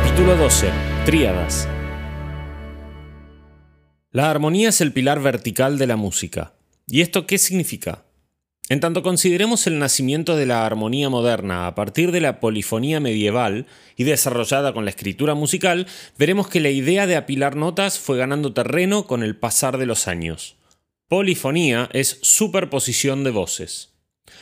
Capítulo 12. Tríadas. La armonía es el pilar vertical de la música. ¿Y esto qué significa? En tanto consideremos el nacimiento de la armonía moderna a partir de la polifonía medieval y desarrollada con la escritura musical, veremos que la idea de apilar notas fue ganando terreno con el pasar de los años. Polifonía es superposición de voces.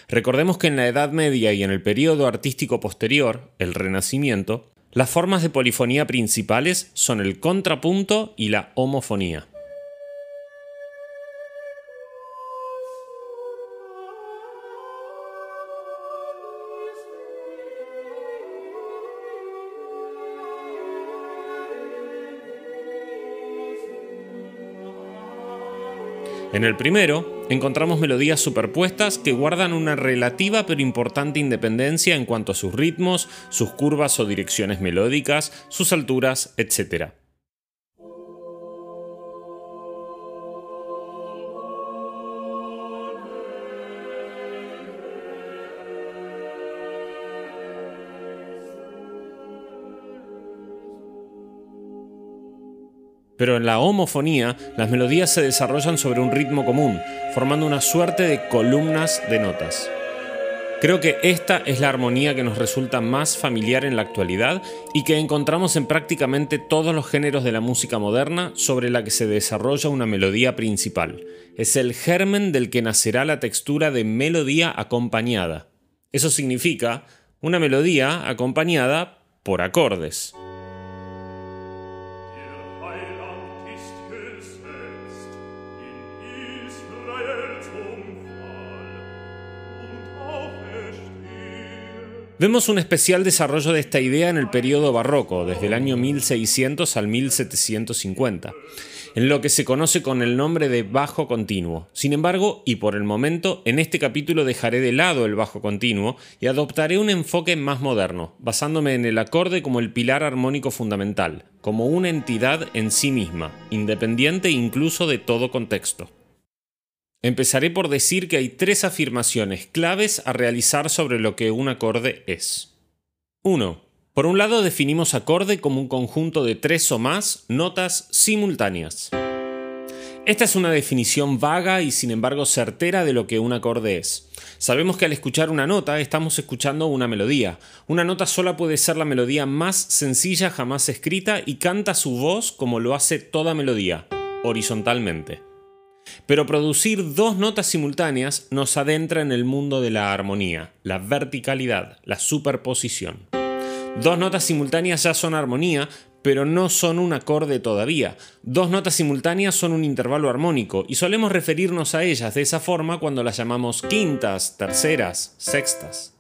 Recordemos que en la Edad Media y en el periodo artístico posterior, el Renacimiento, las formas de polifonía principales son el contrapunto y la homofonía. En el primero, encontramos melodías superpuestas que guardan una relativa pero importante independencia en cuanto a sus ritmos, sus curvas o direcciones melódicas, sus alturas, etc. Pero en la homofonía, las melodías se desarrollan sobre un ritmo común, formando una suerte de columnas de notas. Creo que esta es la armonía que nos resulta más familiar en la actualidad y que encontramos en prácticamente todos los géneros de la música moderna sobre la que se desarrolla una melodía principal. Es el germen del que nacerá la textura de melodía acompañada. Eso significa una melodía acompañada por acordes. Vemos un especial desarrollo de esta idea en el periodo barroco, desde el año 1600 al 1750, en lo que se conoce con el nombre de bajo continuo. Sin embargo, y por el momento, en este capítulo dejaré de lado el bajo continuo y adoptaré un enfoque más moderno, basándome en el acorde como el pilar armónico fundamental, como una entidad en sí misma, independiente incluso de todo contexto. Empezaré por decir que hay tres afirmaciones claves a realizar sobre lo que un acorde es. 1. Por un lado definimos acorde como un conjunto de tres o más notas simultáneas. Esta es una definición vaga y sin embargo certera de lo que un acorde es. Sabemos que al escuchar una nota estamos escuchando una melodía. Una nota sola puede ser la melodía más sencilla jamás escrita y canta su voz como lo hace toda melodía, horizontalmente. Pero producir dos notas simultáneas nos adentra en el mundo de la armonía, la verticalidad, la superposición. Dos notas simultáneas ya son armonía, pero no son un acorde todavía. Dos notas simultáneas son un intervalo armónico y solemos referirnos a ellas de esa forma cuando las llamamos quintas, terceras, sextas.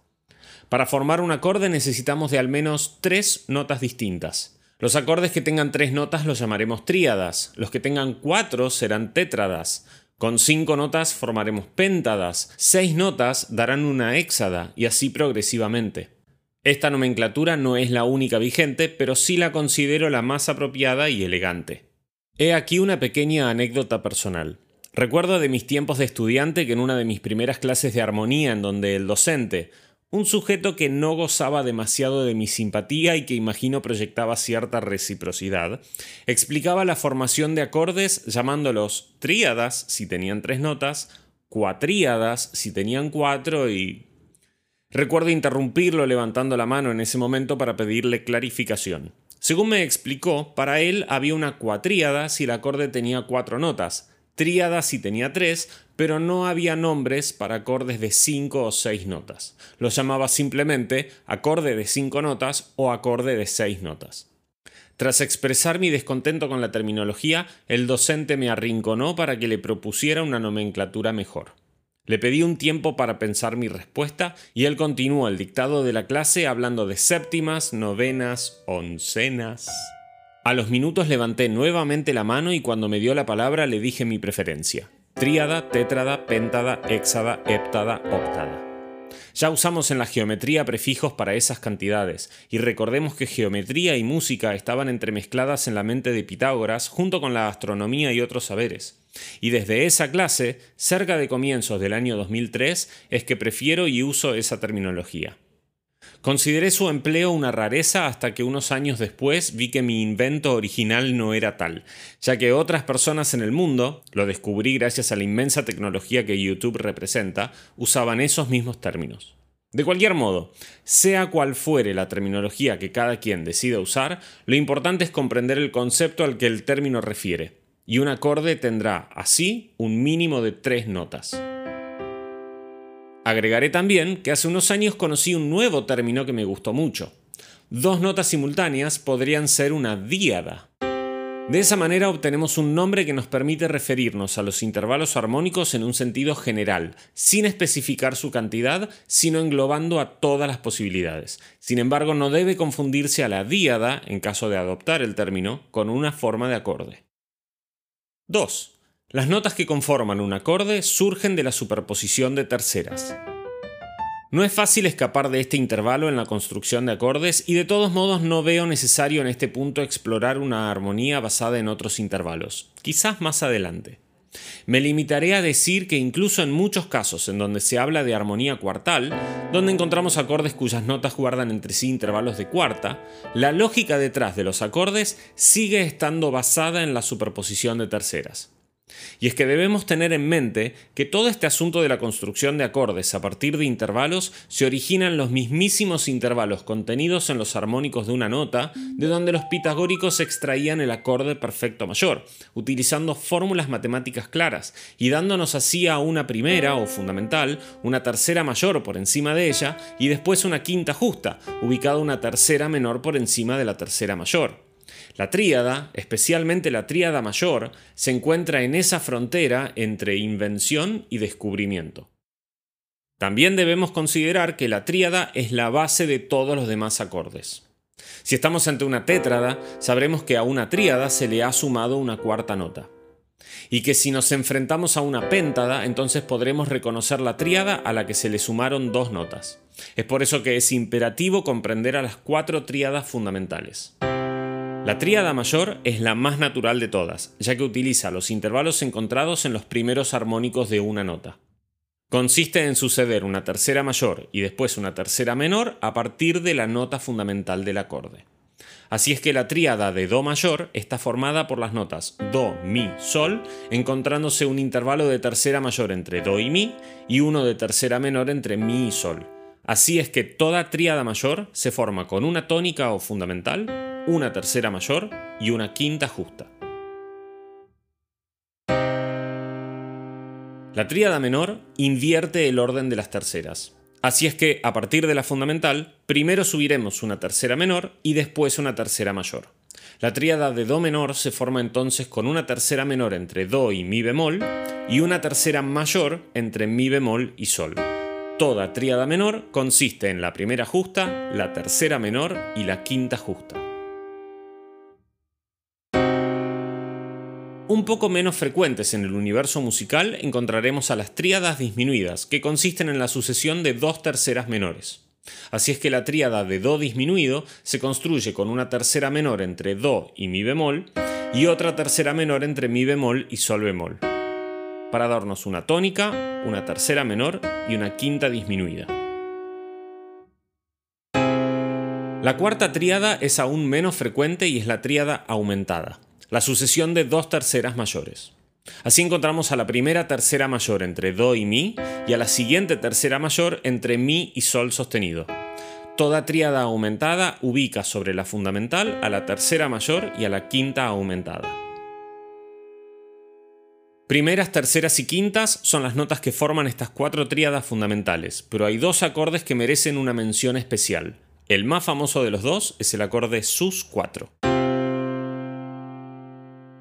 Para formar un acorde necesitamos de al menos tres notas distintas. Los acordes que tengan tres notas los llamaremos tríadas, los que tengan cuatro serán tétradas, con cinco notas formaremos péntadas, seis notas darán una héxada y así progresivamente. Esta nomenclatura no es la única vigente, pero sí la considero la más apropiada y elegante. He aquí una pequeña anécdota personal. Recuerdo de mis tiempos de estudiante que en una de mis primeras clases de armonía en donde el docente, un sujeto que no gozaba demasiado de mi simpatía y que imagino proyectaba cierta reciprocidad, explicaba la formación de acordes llamándolos tríadas si tenían tres notas, cuatríadas si tenían cuatro y... Recuerdo interrumpirlo levantando la mano en ese momento para pedirle clarificación. Según me explicó, para él había una cuatríada si el acorde tenía cuatro notas, tríada si tenía tres, pero no había nombres para acordes de cinco o seis notas. Los llamaba simplemente acorde de cinco notas o acorde de seis notas. Tras expresar mi descontento con la terminología, el docente me arrinconó para que le propusiera una nomenclatura mejor. Le pedí un tiempo para pensar mi respuesta y él continuó el dictado de la clase hablando de séptimas, novenas, oncenas. A los minutos levanté nuevamente la mano y cuando me dio la palabra le dije mi preferencia. Tríada, tétrada, péntada, hexada, heptada, octada. Ya usamos en la geometría prefijos para esas cantidades, y recordemos que geometría y música estaban entremezcladas en la mente de Pitágoras junto con la astronomía y otros saberes. Y desde esa clase, cerca de comienzos del año 2003, es que prefiero y uso esa terminología. Consideré su empleo una rareza hasta que unos años después vi que mi invento original no era tal, ya que otras personas en el mundo, lo descubrí gracias a la inmensa tecnología que YouTube representa, usaban esos mismos términos. De cualquier modo, sea cual fuere la terminología que cada quien decida usar, lo importante es comprender el concepto al que el término refiere, y un acorde tendrá así un mínimo de tres notas. Agregaré también que hace unos años conocí un nuevo término que me gustó mucho. Dos notas simultáneas podrían ser una díada. De esa manera obtenemos un nombre que nos permite referirnos a los intervalos armónicos en un sentido general, sin especificar su cantidad, sino englobando a todas las posibilidades. Sin embargo, no debe confundirse a la díada, en caso de adoptar el término, con una forma de acorde. 2. Las notas que conforman un acorde surgen de la superposición de terceras. No es fácil escapar de este intervalo en la construcción de acordes y de todos modos no veo necesario en este punto explorar una armonía basada en otros intervalos, quizás más adelante. Me limitaré a decir que incluso en muchos casos en donde se habla de armonía cuartal, donde encontramos acordes cuyas notas guardan entre sí intervalos de cuarta, la lógica detrás de los acordes sigue estando basada en la superposición de terceras. Y es que debemos tener en mente que todo este asunto de la construcción de acordes a partir de intervalos se origina en los mismísimos intervalos contenidos en los armónicos de una nota, de donde los pitagóricos extraían el acorde perfecto mayor, utilizando fórmulas matemáticas claras y dándonos así a una primera o fundamental, una tercera mayor por encima de ella y después una quinta justa, ubicada una tercera menor por encima de la tercera mayor. La tríada, especialmente la tríada mayor, se encuentra en esa frontera entre invención y descubrimiento. También debemos considerar que la tríada es la base de todos los demás acordes. Si estamos ante una tétrada, sabremos que a una tríada se le ha sumado una cuarta nota. Y que si nos enfrentamos a una péntada, entonces podremos reconocer la tríada a la que se le sumaron dos notas. Es por eso que es imperativo comprender a las cuatro tríadas fundamentales. La tríada mayor es la más natural de todas, ya que utiliza los intervalos encontrados en los primeros armónicos de una nota. Consiste en suceder una tercera mayor y después una tercera menor a partir de la nota fundamental del acorde. Así es que la tríada de Do mayor está formada por las notas Do, Mi, Sol, encontrándose un intervalo de tercera mayor entre Do y Mi y uno de tercera menor entre Mi y Sol. Así es que toda tríada mayor se forma con una tónica o fundamental, una tercera mayor y una quinta justa. La tríada menor invierte el orden de las terceras. Así es que, a partir de la fundamental, primero subiremos una tercera menor y después una tercera mayor. La tríada de Do menor se forma entonces con una tercera menor entre Do y Mi bemol y una tercera mayor entre Mi bemol y Sol. Toda tríada menor consiste en la primera justa, la tercera menor y la quinta justa. Un poco menos frecuentes en el universo musical encontraremos a las tríadas disminuidas, que consisten en la sucesión de dos terceras menores. Así es que la tríada de Do disminuido se construye con una tercera menor entre Do y Mi bemol y otra tercera menor entre Mi bemol y Sol bemol, para darnos una tónica, una tercera menor y una quinta disminuida. La cuarta tríada es aún menos frecuente y es la tríada aumentada la sucesión de dos terceras mayores. Así encontramos a la primera tercera mayor entre Do y Mi y a la siguiente tercera mayor entre Mi y Sol sostenido. Toda tríada aumentada ubica sobre la fundamental a la tercera mayor y a la quinta aumentada. Primeras, terceras y quintas son las notas que forman estas cuatro tríadas fundamentales, pero hay dos acordes que merecen una mención especial. El más famoso de los dos es el acorde sus 4.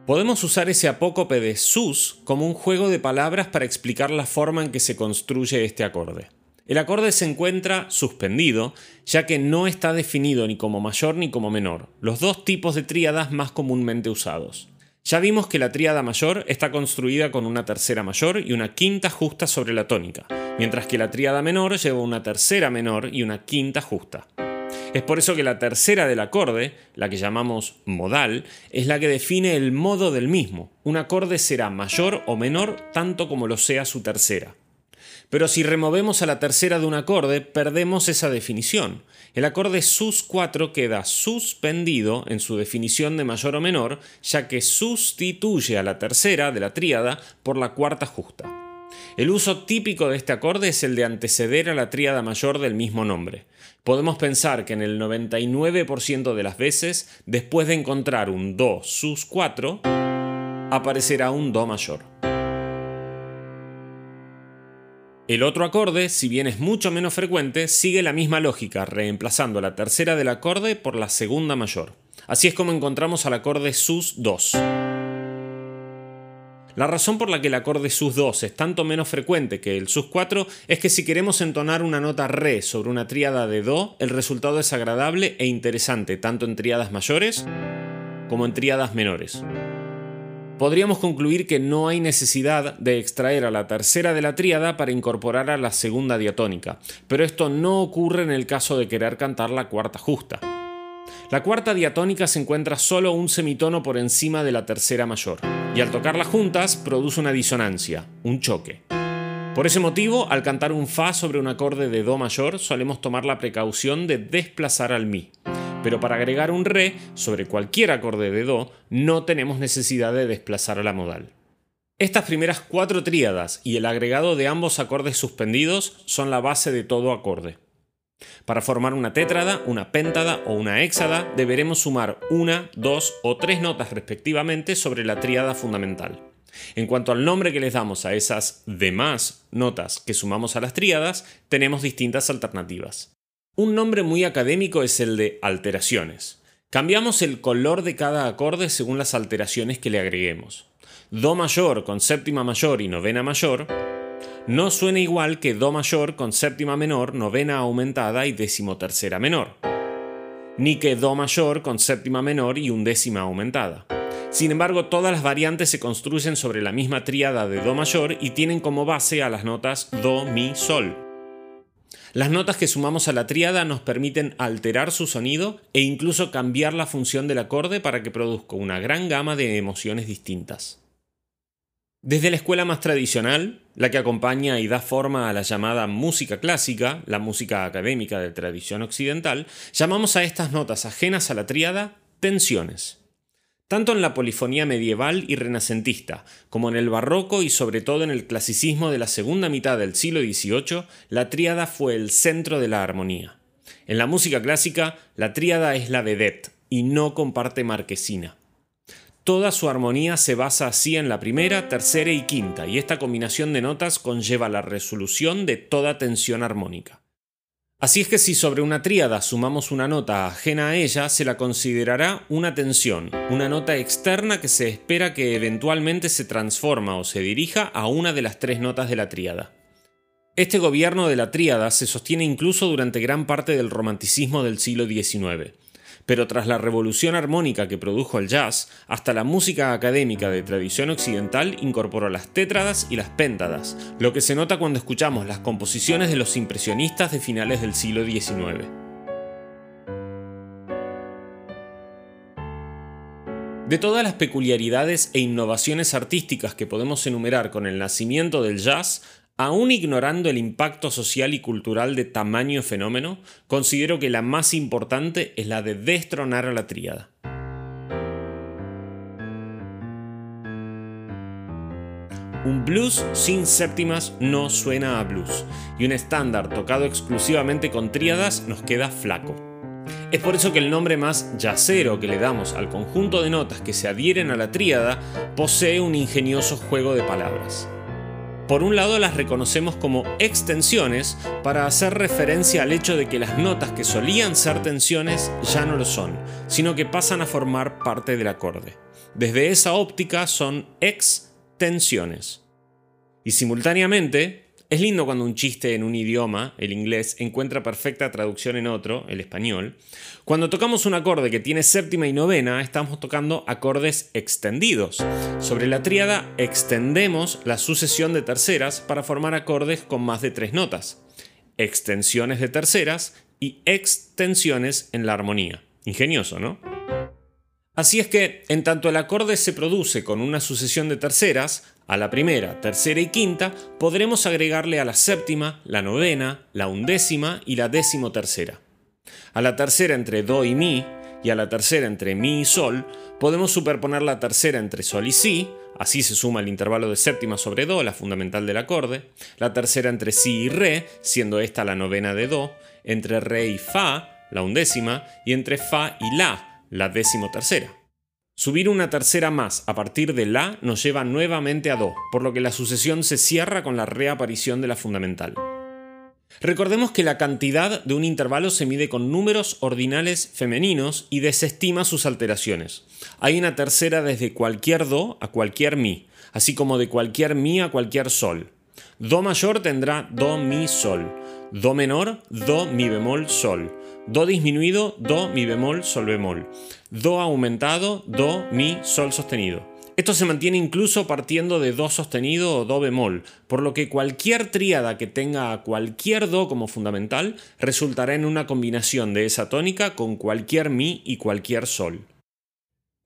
Podemos usar ese apócope de sus como un juego de palabras para explicar la forma en que se construye este acorde. El acorde se encuentra suspendido, ya que no está definido ni como mayor ni como menor, los dos tipos de tríadas más comúnmente usados. Ya vimos que la tríada mayor está construida con una tercera mayor y una quinta justa sobre la tónica, mientras que la tríada menor lleva una tercera menor y una quinta justa. Es por eso que la tercera del acorde, la que llamamos modal, es la que define el modo del mismo. Un acorde será mayor o menor tanto como lo sea su tercera. Pero si removemos a la tercera de un acorde, perdemos esa definición. El acorde sus4 queda suspendido en su definición de mayor o menor, ya que sustituye a la tercera de la tríada por la cuarta justa. El uso típico de este acorde es el de anteceder a la tríada mayor del mismo nombre. Podemos pensar que en el 99% de las veces, después de encontrar un Do sus4, aparecerá un Do mayor. El otro acorde, si bien es mucho menos frecuente, sigue la misma lógica, reemplazando la tercera del acorde por la segunda mayor. Así es como encontramos al acorde sus2. La razón por la que el acorde sus2 es tanto menos frecuente que el sus4 es que si queremos entonar una nota re sobre una tríada de do, el resultado es agradable e interesante tanto en tríadas mayores como en tríadas menores podríamos concluir que no hay necesidad de extraer a la tercera de la tríada para incorporar a la segunda diatónica, pero esto no ocurre en el caso de querer cantar la cuarta justa. La cuarta diatónica se encuentra solo un semitono por encima de la tercera mayor, y al tocarlas juntas produce una disonancia, un choque. Por ese motivo, al cantar un Fa sobre un acorde de Do mayor, solemos tomar la precaución de desplazar al Mi pero para agregar un re sobre cualquier acorde de do no tenemos necesidad de desplazar a la modal. Estas primeras cuatro tríadas y el agregado de ambos acordes suspendidos son la base de todo acorde. Para formar una tétrada, una péntada o una héxada deberemos sumar una, dos o tres notas respectivamente sobre la tríada fundamental. En cuanto al nombre que les damos a esas demás notas que sumamos a las tríadas, tenemos distintas alternativas. Un nombre muy académico es el de alteraciones. Cambiamos el color de cada acorde según las alteraciones que le agreguemos. Do mayor con séptima mayor y novena mayor no suena igual que Do mayor con séptima menor, novena aumentada y decimotercera menor. Ni que Do mayor con séptima menor y undécima aumentada. Sin embargo, todas las variantes se construyen sobre la misma tríada de Do mayor y tienen como base a las notas Do, Mi, Sol. Las notas que sumamos a la tríada nos permiten alterar su sonido e incluso cambiar la función del acorde para que produzca una gran gama de emociones distintas. Desde la escuela más tradicional, la que acompaña y da forma a la llamada música clásica, la música académica de tradición occidental, llamamos a estas notas ajenas a la tríada tensiones. Tanto en la polifonía medieval y renacentista, como en el barroco y sobre todo en el clasicismo de la segunda mitad del siglo XVIII, la tríada fue el centro de la armonía. En la música clásica, la tríada es la vedette y no comparte marquesina. Toda su armonía se basa así en la primera, tercera y quinta, y esta combinación de notas conlleva la resolución de toda tensión armónica. Así es que si sobre una tríada sumamos una nota ajena a ella, se la considerará una tensión, una nota externa que se espera que eventualmente se transforma o se dirija a una de las tres notas de la tríada. Este gobierno de la tríada se sostiene incluso durante gran parte del romanticismo del siglo XIX pero tras la revolución armónica que produjo el jazz, hasta la música académica de tradición occidental incorporó las tétradas y las péntadas, lo que se nota cuando escuchamos las composiciones de los impresionistas de finales del siglo XIX. De todas las peculiaridades e innovaciones artísticas que podemos enumerar con el nacimiento del jazz, Aún ignorando el impacto social y cultural de tamaño fenómeno, considero que la más importante es la de destronar a la tríada. Un blues sin séptimas no suena a blues, y un estándar tocado exclusivamente con tríadas nos queda flaco. Es por eso que el nombre más yacero que le damos al conjunto de notas que se adhieren a la tríada posee un ingenioso juego de palabras. Por un lado las reconocemos como extensiones para hacer referencia al hecho de que las notas que solían ser tensiones ya no lo son, sino que pasan a formar parte del acorde. Desde esa óptica son extensiones. Y simultáneamente es lindo cuando un chiste en un idioma, el inglés, encuentra perfecta traducción en otro, el español. Cuando tocamos un acorde que tiene séptima y novena, estamos tocando acordes extendidos. Sobre la tríada extendemos la sucesión de terceras para formar acordes con más de tres notas. Extensiones de terceras y extensiones en la armonía. Ingenioso, ¿no? Así es que, en tanto el acorde se produce con una sucesión de terceras, a la primera, tercera y quinta podremos agregarle a la séptima, la novena, la undécima y la décimo tercera. A la tercera entre do y mi y a la tercera entre mi y sol podemos superponer la tercera entre sol y si, así se suma el intervalo de séptima sobre do, la fundamental del acorde, la tercera entre si y re, siendo esta la novena de do, entre re y fa, la undécima, y entre fa y la, la décimo tercera. Subir una tercera más a partir de La nos lleva nuevamente a Do, por lo que la sucesión se cierra con la reaparición de la fundamental. Recordemos que la cantidad de un intervalo se mide con números ordinales femeninos y desestima sus alteraciones. Hay una tercera desde cualquier Do a cualquier Mi, así como de cualquier Mi a cualquier Sol. Do mayor tendrá Do Mi Sol, Do menor Do Mi bemol Sol, Do disminuido, Do, Mi bemol, Sol bemol. Do aumentado, Do, Mi, Sol sostenido. Esto se mantiene incluso partiendo de Do sostenido o Do bemol, por lo que cualquier tríada que tenga cualquier Do como fundamental resultará en una combinación de esa tónica con cualquier Mi y cualquier Sol.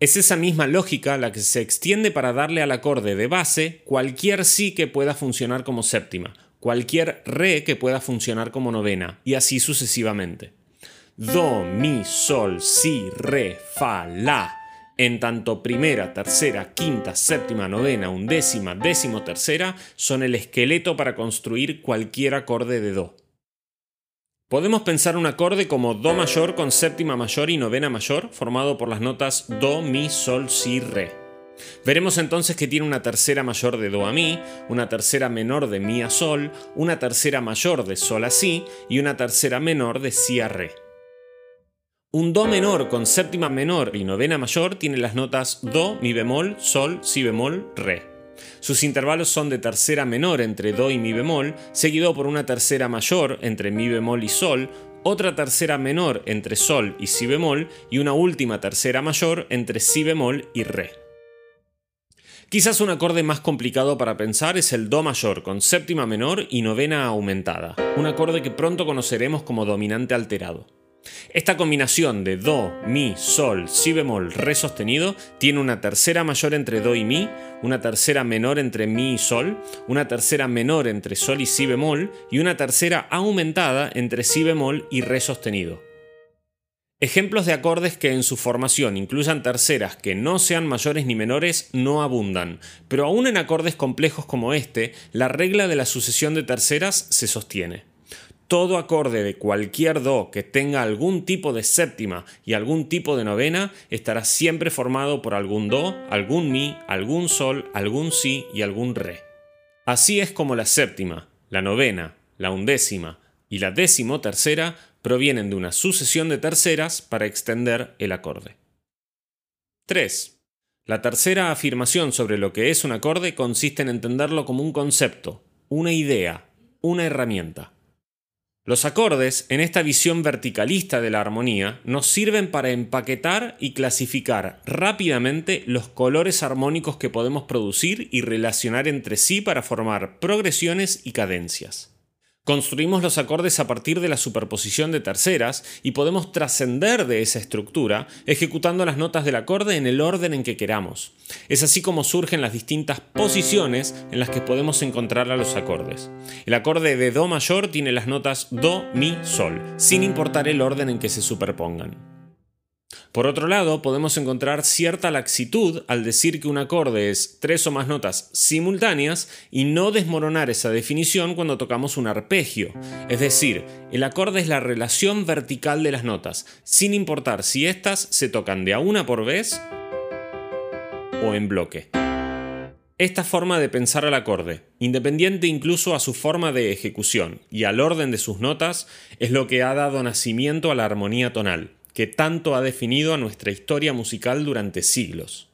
Es esa misma lógica la que se extiende para darle al acorde de base cualquier Si que pueda funcionar como séptima, cualquier Re que pueda funcionar como novena, y así sucesivamente do, mi, sol, si, re, fa, la. En tanto primera, tercera, quinta, séptima, novena, undécima, décimo tercera son el esqueleto para construir cualquier acorde de do. Podemos pensar un acorde como Do mayor con séptima mayor y novena mayor, formado por las notas Do, Mi, Sol, Si, Re. Veremos entonces que tiene una tercera mayor de Do a Mi, una tercera menor de Mi a Sol, una tercera mayor de Sol a Si y una tercera menor de Si a Re. Un Do menor con séptima menor y novena mayor tiene las notas Do, Mi bemol, Sol, Si bemol, Re. Sus intervalos son de tercera menor entre Do y Mi bemol, seguido por una tercera mayor entre Mi bemol y Sol, otra tercera menor entre Sol y Si bemol y una última tercera mayor entre Si bemol y Re. Quizás un acorde más complicado para pensar es el Do mayor con séptima menor y novena aumentada, un acorde que pronto conoceremos como dominante alterado. Esta combinación de Do, Mi, Sol, Si bemol, Re sostenido tiene una tercera mayor entre Do y Mi, una tercera menor entre Mi y Sol, una tercera menor entre Sol y Si bemol y una tercera aumentada entre Si bemol y Re sostenido. Ejemplos de acordes que en su formación incluyan terceras que no sean mayores ni menores no abundan, pero aún en acordes complejos como este, la regla de la sucesión de terceras se sostiene todo acorde de cualquier do que tenga algún tipo de séptima y algún tipo de novena estará siempre formado por algún do, algún mi, algún sol, algún si y algún re. Así es como la séptima, la novena, la undécima y la décimo tercera provienen de una sucesión de terceras para extender el acorde. 3. La tercera afirmación sobre lo que es un acorde consiste en entenderlo como un concepto, una idea, una herramienta. Los acordes, en esta visión verticalista de la armonía, nos sirven para empaquetar y clasificar rápidamente los colores armónicos que podemos producir y relacionar entre sí para formar progresiones y cadencias. Construimos los acordes a partir de la superposición de terceras y podemos trascender de esa estructura ejecutando las notas del acorde en el orden en que queramos. Es así como surgen las distintas posiciones en las que podemos encontrar a los acordes. El acorde de Do mayor tiene las notas Do, Mi, Sol, sin importar el orden en que se superpongan. Por otro lado, podemos encontrar cierta laxitud al decir que un acorde es tres o más notas simultáneas y no desmoronar esa definición cuando tocamos un arpegio. Es decir, el acorde es la relación vertical de las notas, sin importar si éstas se tocan de a una por vez o en bloque. Esta forma de pensar al acorde, independiente incluso a su forma de ejecución y al orden de sus notas, es lo que ha dado nacimiento a la armonía tonal que tanto ha definido a nuestra historia musical durante siglos.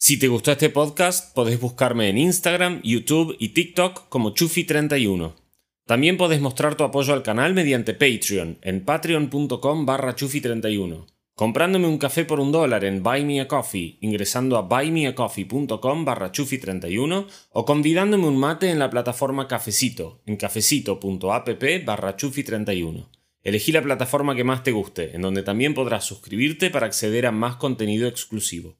Si te gustó este podcast, podés buscarme en Instagram, YouTube y TikTok como Chufi31. También podés mostrar tu apoyo al canal mediante Patreon en patreon.com barra Chufi31, comprándome un café por un dólar en Buy ingresando a buymeacoffee.com barra Chufi31 o convidándome un mate en la plataforma Cafecito, en cafecito.app barra Chufi31. Elegí la plataforma que más te guste, en donde también podrás suscribirte para acceder a más contenido exclusivo.